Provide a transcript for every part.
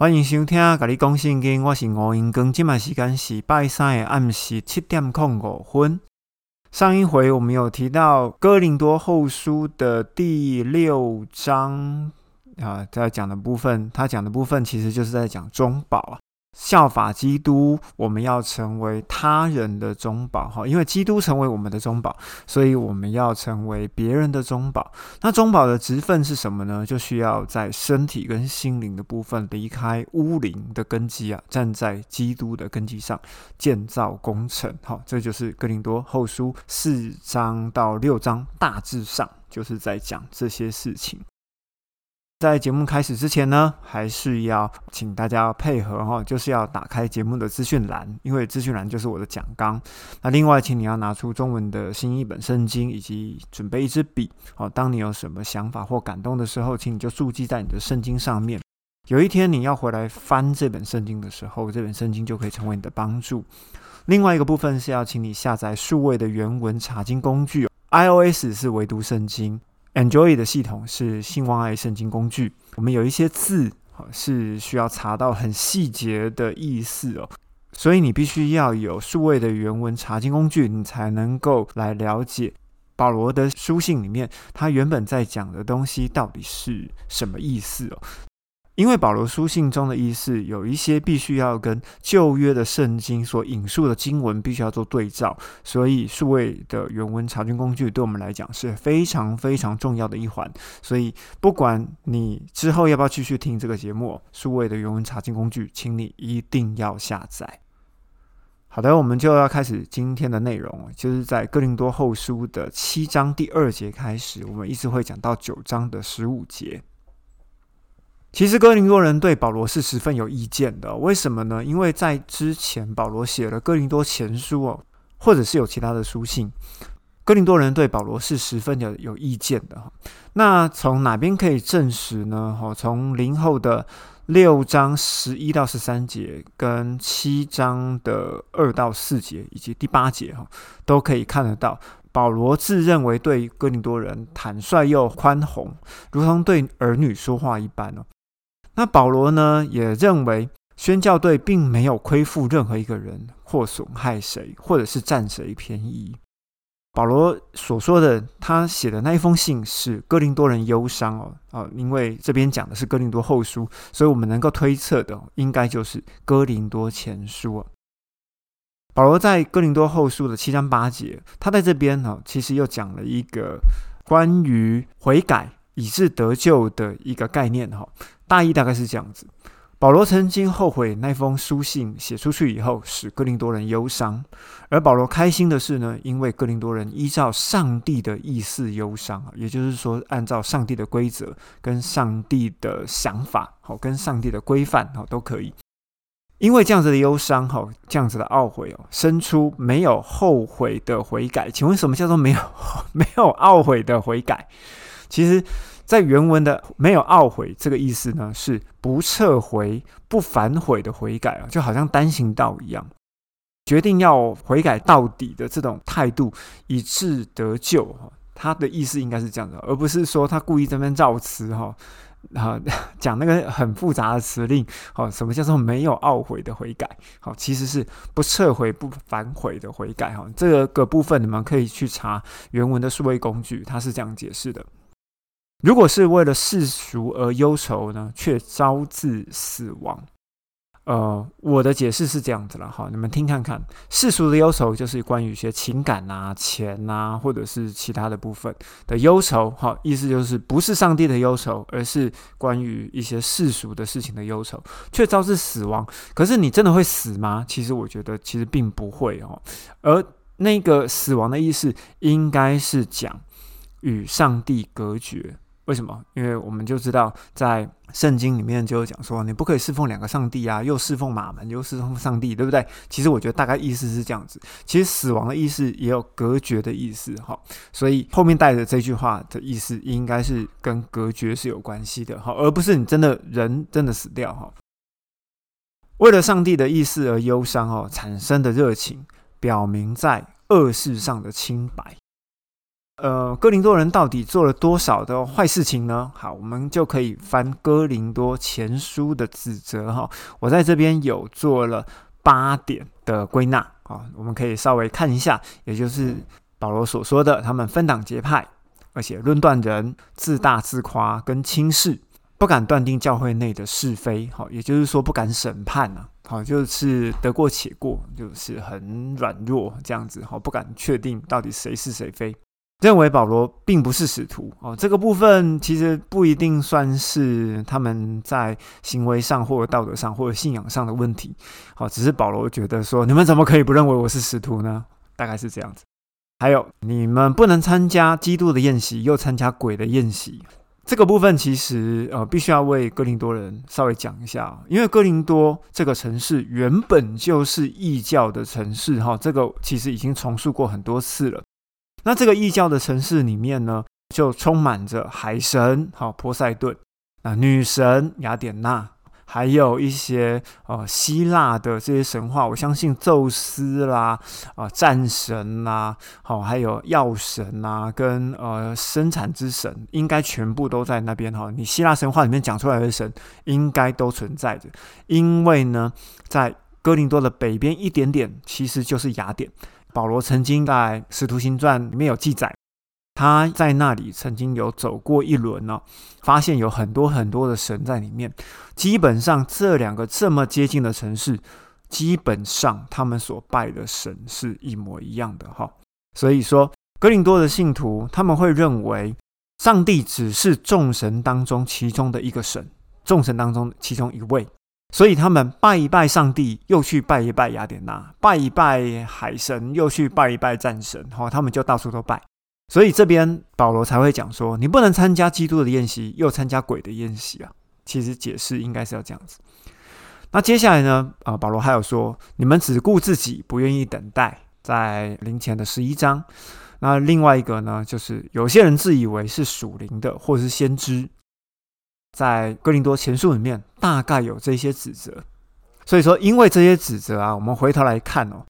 欢迎收听《甲你讲圣经》，我是吴英庚。今晚时间是拜三的暗时七点空五分。上一回我们有提到《哥林多后书》的第六章啊，在讲的部分，他讲的部分其实就是在讲中保啊。效法基督，我们要成为他人的中保哈，因为基督成为我们的中保，所以我们要成为别人的中保。那中保的职分是什么呢？就需要在身体跟心灵的部分离开乌灵的根基啊，站在基督的根基上建造工程。好，这就是哥林多后书四章到六章，大致上就是在讲这些事情。在节目开始之前呢，还是要请大家配合哈，就是要打开节目的资讯栏，因为资讯栏就是我的讲纲。那另外，请你要拿出中文的新一本圣经，以及准备一支笔。好，当你有什么想法或感动的时候，请你就注记在你的圣经上面。有一天你要回来翻这本圣经的时候，这本圣经就可以成为你的帮助。另外一个部分是要请你下载数位的原文查经工具，iOS 是唯读圣经。Enjoy 的系统是新望爱圣经工具。我们有一些字是需要查到很细节的意思哦，所以你必须要有数位的原文查经工具，你才能够来了解保罗的书信里面他原本在讲的东西到底是什么意思哦。因为保罗书信中的意思有一些必须要跟旧约的圣经所引述的经文必须要做对照，所以数位的原文查询工具对我们来讲是非常非常重要的一环。所以不管你之后要不要继续听这个节目，数位的原文查询工具，请你一定要下载。好的，我们就要开始今天的内容，就是在哥林多后书的七章第二节开始，我们一直会讲到九章的十五节。其实哥林多人对保罗是十分有意见的，为什么呢？因为在之前保罗写了哥林多前书哦，或者是有其他的书信，哥林多人对保罗是十分的有意见的哈。那从哪边可以证实呢？哈，从零后的六章十一到十三节，跟七章的二到四节，以及第八节哈，都可以看得到，保罗自认为对哥林多人坦率又宽宏，如同对儿女说话一般哦。那保罗呢，也认为宣教队并没有亏负任何一个人，或损害谁，或者是占谁便宜。保罗所说的，他写的那一封信是哥林多人忧伤哦，啊，因为这边讲的是哥林多后书，所以我们能够推测的，应该就是哥林多前书保罗在哥林多后书的七章八节，他在这边呢，其实又讲了一个关于悔改。以致得救的一个概念哈，大意大概是这样子：保罗曾经后悔那封书信写出去以后，使哥林多人忧伤；而保罗开心的是呢，因为哥林多人依照上帝的意思忧伤也就是说，按照上帝的规则跟上帝的想法，好，跟上帝的规范，好，都可以。因为这样子的忧伤，哈，这样子的懊悔哦，生出没有后悔的悔改。请问什么叫做没有 没有懊悔的悔改？其实，在原文的没有懊悔这个意思呢，是不撤回、不反悔的悔改啊，就好像单行道一样，决定要悔改到底的这种态度，以致得救哈。他的意思应该是这样的，而不是说他故意这边造词哈，啊讲那个很复杂的词令，好，什么叫做没有懊悔的悔改？好，其实是不撤回、不反悔的悔改哈。这个部分你们可以去查原文的数位工具，它是这样解释的。如果是为了世俗而忧愁呢，却招致死亡。呃，我的解释是这样子了哈，你们听看看，世俗的忧愁就是关于一些情感啊、钱啊，或者是其他的部分的忧愁。哈，意思就是不是上帝的忧愁，而是关于一些世俗的事情的忧愁，却招致死亡。可是你真的会死吗？其实我觉得其实并不会哦。而那个死亡的意思，应该是讲与上帝隔绝。为什么？因为我们就知道，在圣经里面就有讲说，你不可以侍奉两个上帝啊，又侍奉马门，又侍奉上帝，对不对？其实我觉得大概意思是这样子。其实死亡的意思也有隔绝的意思，哈。所以后面带着这句话的意思，应该是跟隔绝是有关系的，哈，而不是你真的人真的死掉，哈。为了上帝的意思而忧伤，哦，产生的热情，表明在恶事上的清白。呃，哥林多人到底做了多少的坏事情呢？好，我们就可以翻哥林多前书的指责哈。我在这边有做了八点的归纳啊，我们可以稍微看一下，也就是保罗所说的，他们分党结派，而且论断人，自大自夸，跟轻视，不敢断定教会内的是非，好，也就是说不敢审判呢，好，就是得过且过，就是很软弱这样子，好，不敢确定到底谁是谁非。认为保罗并不是使徒哦，这个部分其实不一定算是他们在行为上或者道德上或者信仰上的问题，好，只是保罗觉得说，你们怎么可以不认为我是使徒呢？大概是这样子。还有，你们不能参加基督的宴席，又参加鬼的宴席，这个部分其实呃，必须要为哥林多人稍微讲一下，因为哥林多这个城市原本就是异教的城市哈，这个其实已经重述过很多次了。那这个异教的城市里面呢，就充满着海神，好波塞顿啊，女神雅典娜，还有一些呃希腊的这些神话。我相信宙斯啦，啊战神啦，好还有药神啊，跟呃生产之神，应该全部都在那边哈。你希腊神话里面讲出来的神，应该都存在着，因为呢，在哥林多的北边一点点，其实就是雅典。保罗曾经在《使徒行传》里面有记载，他在那里曾经有走过一轮呢，发现有很多很多的神在里面。基本上这两个这么接近的城市，基本上他们所拜的神是一模一样的哈。所以说，格林多的信徒他们会认为，上帝只是众神当中其中的一个神，众神当中其中一位。所以他们拜一拜上帝，又去拜一拜雅典娜，拜一拜海神，又去拜一拜战神，哈，他们就到处都拜。所以这边保罗才会讲说，你不能参加基督的宴席，又参加鬼的宴席啊。其实解释应该是要这样子。那接下来呢？啊，保罗还有说，你们只顾自己，不愿意等待，在灵前的十一章。那另外一个呢，就是有些人自以为是属灵的，或是先知。在哥林多前书里面，大概有这些指责，所以说，因为这些指责啊，我们回头来看哦，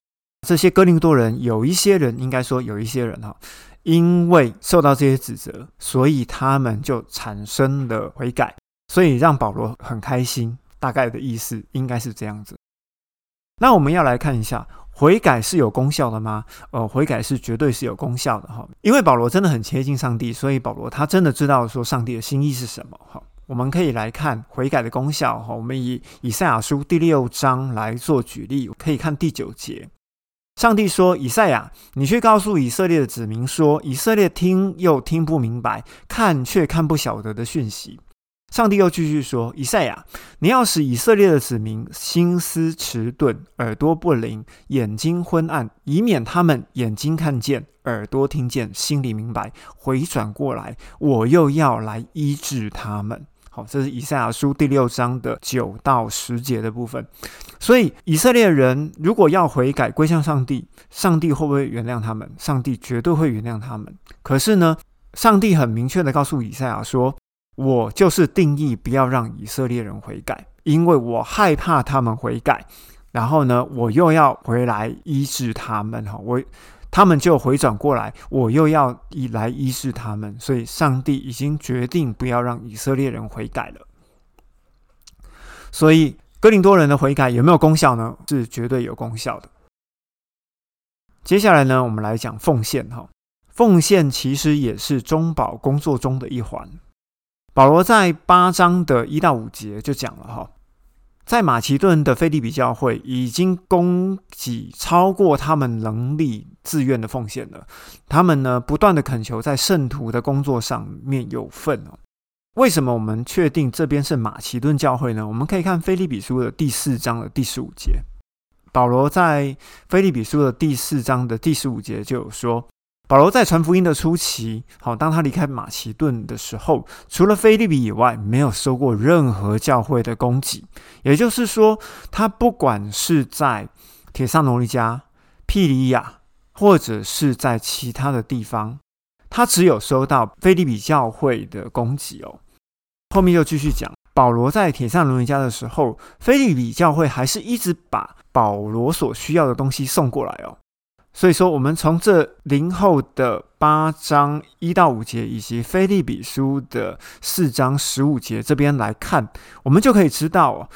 这些哥林多人有一些人，应该说有一些人哈，因为受到这些指责，所以他们就产生了悔改，所以让保罗很开心。大概的意思应该是这样子。那我们要来看一下，悔改是有功效的吗？呃，悔改是绝对是有功效的哈，因为保罗真的很贴近上帝，所以保罗他真的知道说上帝的心意是什么哈。我们可以来看悔改的功效哈。我们以以赛亚书第六章来做举例，可以看第九节。上帝说：“以赛亚，你去告诉以色列的子民说，以色列听又听不明白，看却看不晓得的讯息。”上帝又继续说：“以赛亚，你要使以色列的子民心思迟钝，耳朵不灵，眼睛昏暗，以免他们眼睛看见，耳朵听见，心里明白，回转过来，我又要来医治他们。”好，这是以赛亚书第六章的九到十节的部分。所以以色列人如果要悔改归向上帝，上帝会不会原谅他们？上帝绝对会原谅他们。可是呢，上帝很明确的告诉以赛亚说：“我就是定义不要让以色列人悔改，因为我害怕他们悔改。然后呢，我又要回来医治他们。哈，我。”他们就回转过来，我又要以来医治他们，所以上帝已经决定不要让以色列人悔改了。所以哥林多人的悔改有没有功效呢？是绝对有功效的。接下来呢，我们来讲奉献哈，奉献其实也是中保工作中的一环。保罗在八章的一到五节就讲了哈。在马其顿的菲利比教会已经供给超过他们能力自愿的奉献了。他们呢，不断的恳求在圣徒的工作上面有份哦。为什么我们确定这边是马其顿教会呢？我们可以看菲利比书的第四章的第十五节，保罗在菲利比书的第四章的第十五节就有说。保罗在传福音的初期，好，当他离开马其顿的时候，除了菲利比以外，没有收过任何教会的供给。也就是说，他不管是在铁萨罗尼加、庇里亚，或者是在其他的地方，他只有收到菲利比教会的供给哦。后面又继续讲，保罗在铁萨罗尼加的时候，菲利比教会还是一直把保罗所需要的东西送过来哦。所以说，我们从这零后的八章一到五节，以及菲利比书的四章十五节这边来看，我们就可以知道，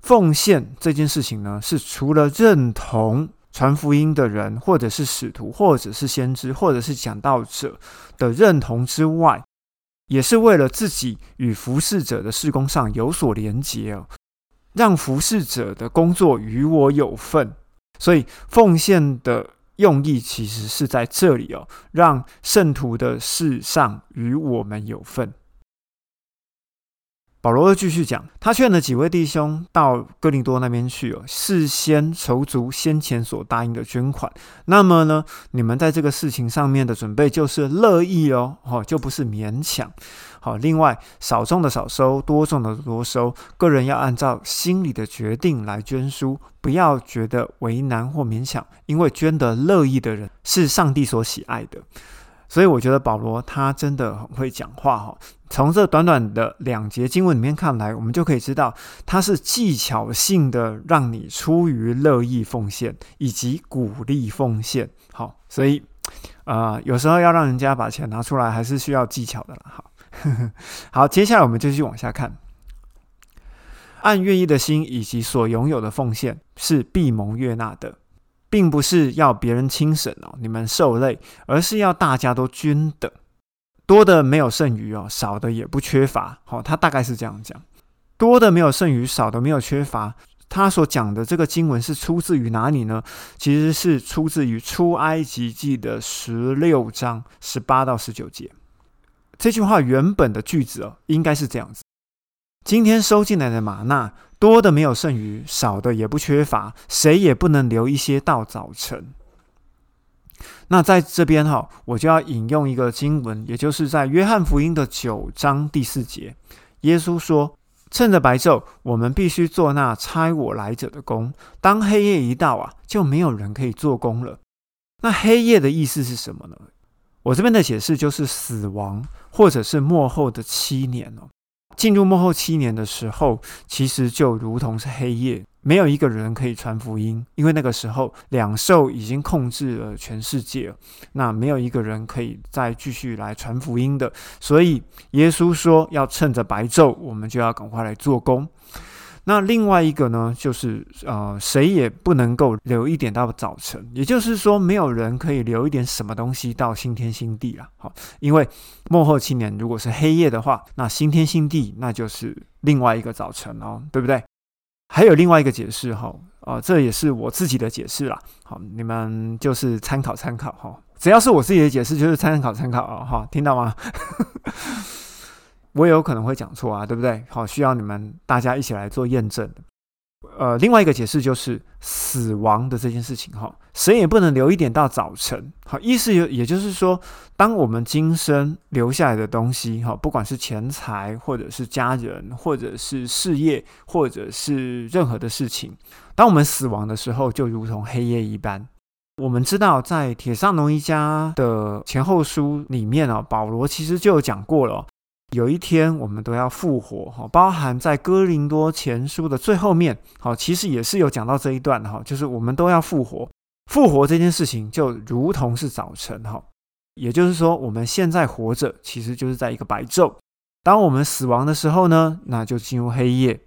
奉献这件事情呢，是除了认同传福音的人，或者是使徒，或者是先知，或者是讲道者的认同之外，也是为了自己与服侍者的事工上有所连结哦，让服侍者的工作与我有份。所以奉献的。用意其实是在这里哦，让圣徒的事上与我们有份。保罗又继续讲，他劝了几位弟兄到哥林多那边去哦，事先筹足先前所答应的捐款。那么呢，你们在这个事情上面的准备就是乐意哦，哦，就不是勉强。好，另外少种的少收，多种的多收，个人要按照心里的决定来捐书，不要觉得为难或勉强，因为捐得乐意的人是上帝所喜爱的。所以我觉得保罗他真的很会讲话哈。从这短短的两节经文里面看来，我们就可以知道他是技巧性的让你出于乐意奉献，以及鼓励奉献。好，所以呃，有时候要让人家把钱拿出来，还是需要技巧的啦。好，好，接下来我们就继续往下看。按愿意的心以及所拥有的奉献，是必蒙悦纳的。并不是要别人轻省哦，你们受累，而是要大家都均等，多的没有剩余哦，少的也不缺乏。好，他大概是这样讲，多的没有剩余，少的没有缺乏。他所讲的这个经文是出自于哪里呢？其实是出自于出埃及记的十六章十八到十九节。这句话原本的句子哦，应该是这样子：今天收进来的玛纳。多的没有剩余，少的也不缺乏，谁也不能留一些到早晨。那在这边哈，我就要引用一个经文，也就是在约翰福音的九章第四节，耶稣说：“趁着白昼，我们必须做那差我来者的工；当黑夜一到啊，就没有人可以做工了。”那黑夜的意思是什么呢？我这边的解释就是死亡，或者是幕后的七年哦。进入幕后七年的时候，其实就如同是黑夜，没有一个人可以传福音，因为那个时候两兽已经控制了全世界，那没有一个人可以再继续来传福音的。所以耶稣说，要趁着白昼，我们就要赶快来做工。那另外一个呢，就是呃，谁也不能够留一点到早晨，也就是说，没有人可以留一点什么东西到新天新地了。好，因为幕后七年如果是黑夜的话，那新天新地那就是另外一个早晨哦，对不对？还有另外一个解释哈，啊，这也是我自己的解释啦。好，你们就是参考参考哈，只要是我自己的解释，就是参考参考啊，哈，听到吗？我也有可能会讲错啊，对不对？好，需要你们大家一起来做验证。呃，另外一个解释就是死亡的这件事情，哈，谁也不能留一点到早晨。好，意思也也就是说，当我们今生留下来的东西，哈，不管是钱财，或者是家人，或者是事业，或者是任何的事情，当我们死亡的时候，就如同黑夜一般。我们知道，在铁上农一家的前后书里面啊，保罗其实就有讲过了。有一天我们都要复活哈，包含在哥林多前书的最后面，好，其实也是有讲到这一段的哈，就是我们都要复活，复活这件事情就如同是早晨哈，也就是说我们现在活着，其实就是在一个白昼，当我们死亡的时候呢，那就进入黑夜，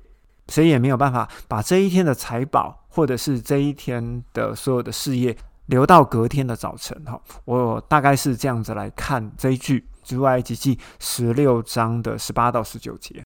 谁也没有办法把这一天的财宝或者是这一天的所有的事业留到隔天的早晨哈，我大概是这样子来看这一句。之外，及记十六章的十八到十九节，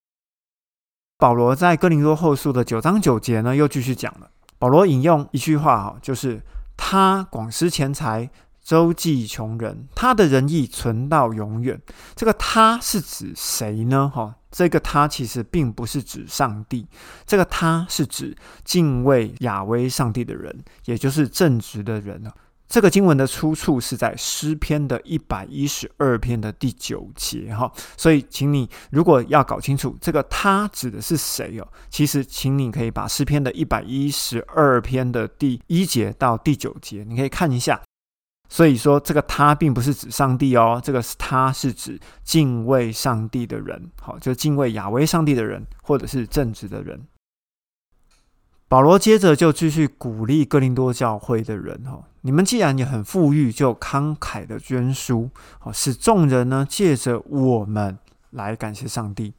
保罗在哥林多后书的九章九节呢，又继续讲了。保罗引用一句话哈，就是他广施钱财，周济穷人，他的仁义存到永远。这个他是指谁呢？哈，这个他其实并不是指上帝，这个他是指敬畏亚威上帝的人，也就是正直的人了。这个经文的出处是在诗篇的一百一十二篇的第九节，哈，所以请你如果要搞清楚这个他指的是谁哦，其实请你可以把诗篇的一百一十二篇的第一节到第九节，你可以看一下。所以说这个他并不是指上帝哦，这个他是指敬畏上帝的人，好，就敬畏亚威上帝的人，或者是正直的人。保罗接着就继续鼓励哥林多教会的人哈，你们既然也很富裕，就慷慨的捐书，好使众人呢借着我们来感谢上帝。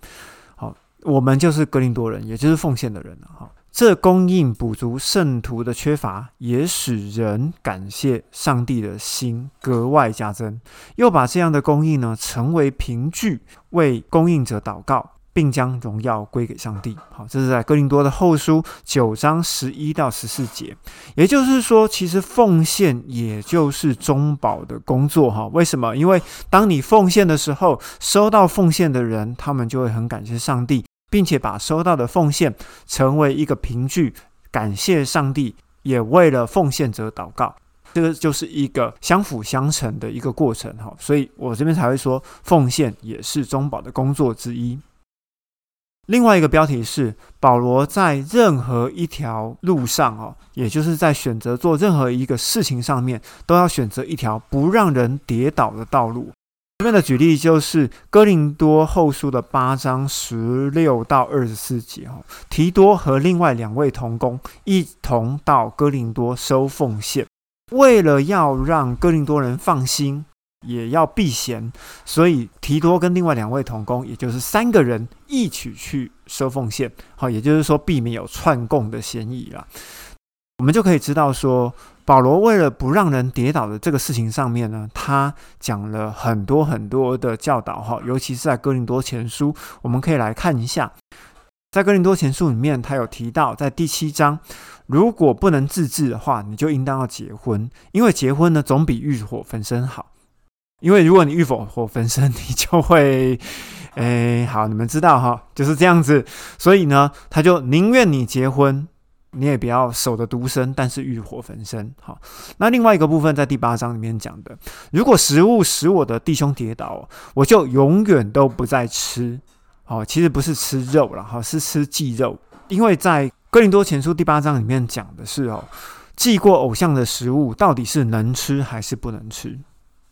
好，我们就是哥林多人，也就是奉献的人哈。这供应补足圣徒的缺乏，也使人感谢上帝的心格外加增，又把这样的供应呢成为凭据，为供应者祷告，并将荣耀归给上帝。好，这是在哥林多的后书九章十一到十四节。也就是说，其实奉献也就是中保的工作。哈，为什么？因为当你奉献的时候，收到奉献的人，他们就会很感谢上帝。并且把收到的奉献成为一个凭据，感谢上帝，也为了奉献者祷告。这个就是一个相辅相成的一个过程，哈。所以我这边才会说，奉献也是中保的工作之一。另外一个标题是保罗在任何一条路上，哦，也就是在选择做任何一个事情上面，都要选择一条不让人跌倒的道路。这边的举例就是哥林多后书的八章十六到二十四节哦，提多和另外两位同工一同到哥林多收奉献，为了要让哥林多人放心，也要避嫌，所以提多跟另外两位同工，也就是三个人一起去收奉献，好，也就是说避免有串供的嫌疑了。我们就可以知道说。保罗为了不让人跌倒的这个事情上面呢，他讲了很多很多的教导哈，尤其是在哥林多前书，我们可以来看一下，在哥林多前书里面，他有提到在第七章，如果不能自制的话，你就应当要结婚，因为结婚呢总比欲火焚身好，因为如果你欲火焚身，你就会，哎，好，你们知道哈，就是这样子，所以呢，他就宁愿你结婚。你也不要守着独身，但是欲火焚身。好，那另外一个部分在第八章里面讲的，如果食物使我的弟兄跌倒，我就永远都不再吃。好，其实不是吃肉了，哈，是吃祭肉。因为在哥林多前书第八章里面讲的是哦，祭过偶像的食物到底是能吃还是不能吃？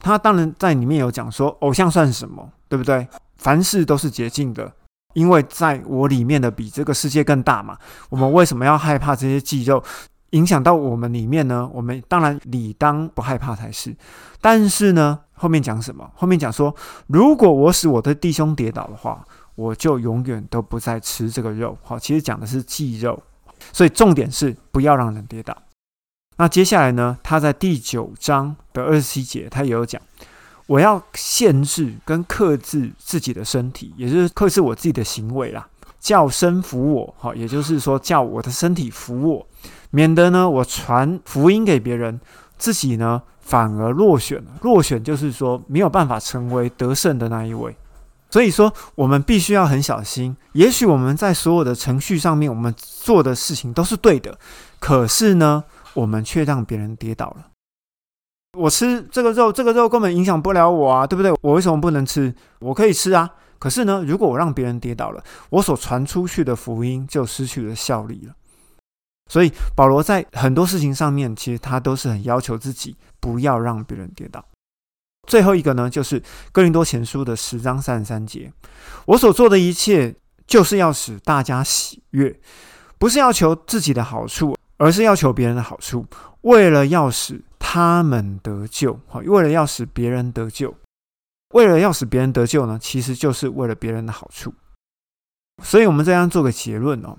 他当然在里面有讲说，偶像算什么，对不对？凡事都是捷径的。因为在我里面的比这个世界更大嘛，我们为什么要害怕这些肌肉影响到我们里面呢？我们当然理当不害怕才是。但是呢，后面讲什么？后面讲说，如果我使我的弟兄跌倒的话，我就永远都不再吃这个肉。好，其实讲的是肌肉，所以重点是不要让人跌倒。那接下来呢，他在第九章的二十七节，他也有讲。我要限制跟克制自己的身体，也就是克制我自己的行为啦，叫身服我，好，也就是说叫我的身体服我，免得呢我传福音给别人，自己呢反而落选了。落选就是说没有办法成为得胜的那一位。所以说我们必须要很小心。也许我们在所有的程序上面，我们做的事情都是对的，可是呢，我们却让别人跌倒了。我吃这个肉，这个肉根本影响不了我啊，对不对？我为什么不能吃？我可以吃啊。可是呢，如果我让别人跌倒了，我所传出去的福音就失去了效力了。所以保罗在很多事情上面，其实他都是很要求自己不要让别人跌倒。最后一个呢，就是哥林多前书的十章三十三节：我所做的一切，就是要使大家喜悦，不是要求自己的好处，而是要求别人的好处，为了要使。他们得救，哈，为了要使别人得救，为了要使别人得救呢，其实就是为了别人的好处。所以，我们这样做个结论哦，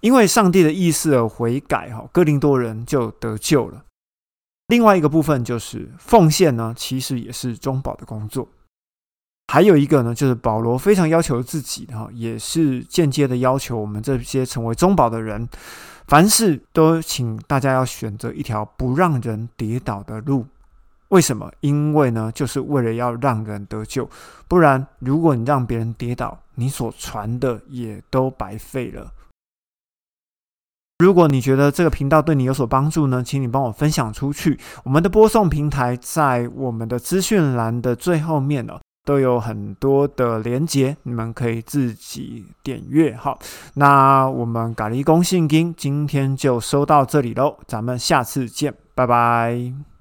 因为上帝的意思而悔改，哈，哥林多人就得救了。另外一个部分就是奉献呢，其实也是中保的工作。还有一个呢，就是保罗非常要求自己，哈，也是间接的要求我们这些成为中保的人。凡事都请大家要选择一条不让人跌倒的路，为什么？因为呢，就是为了要让人得救。不然，如果你让别人跌倒，你所传的也都白费了。如果你觉得这个频道对你有所帮助呢，请你帮我分享出去。我们的播送平台在我们的资讯栏的最后面呢。都有很多的连接，你们可以自己点阅。好，那我们咖喱公信金今天就收到这里喽，咱们下次见，拜拜。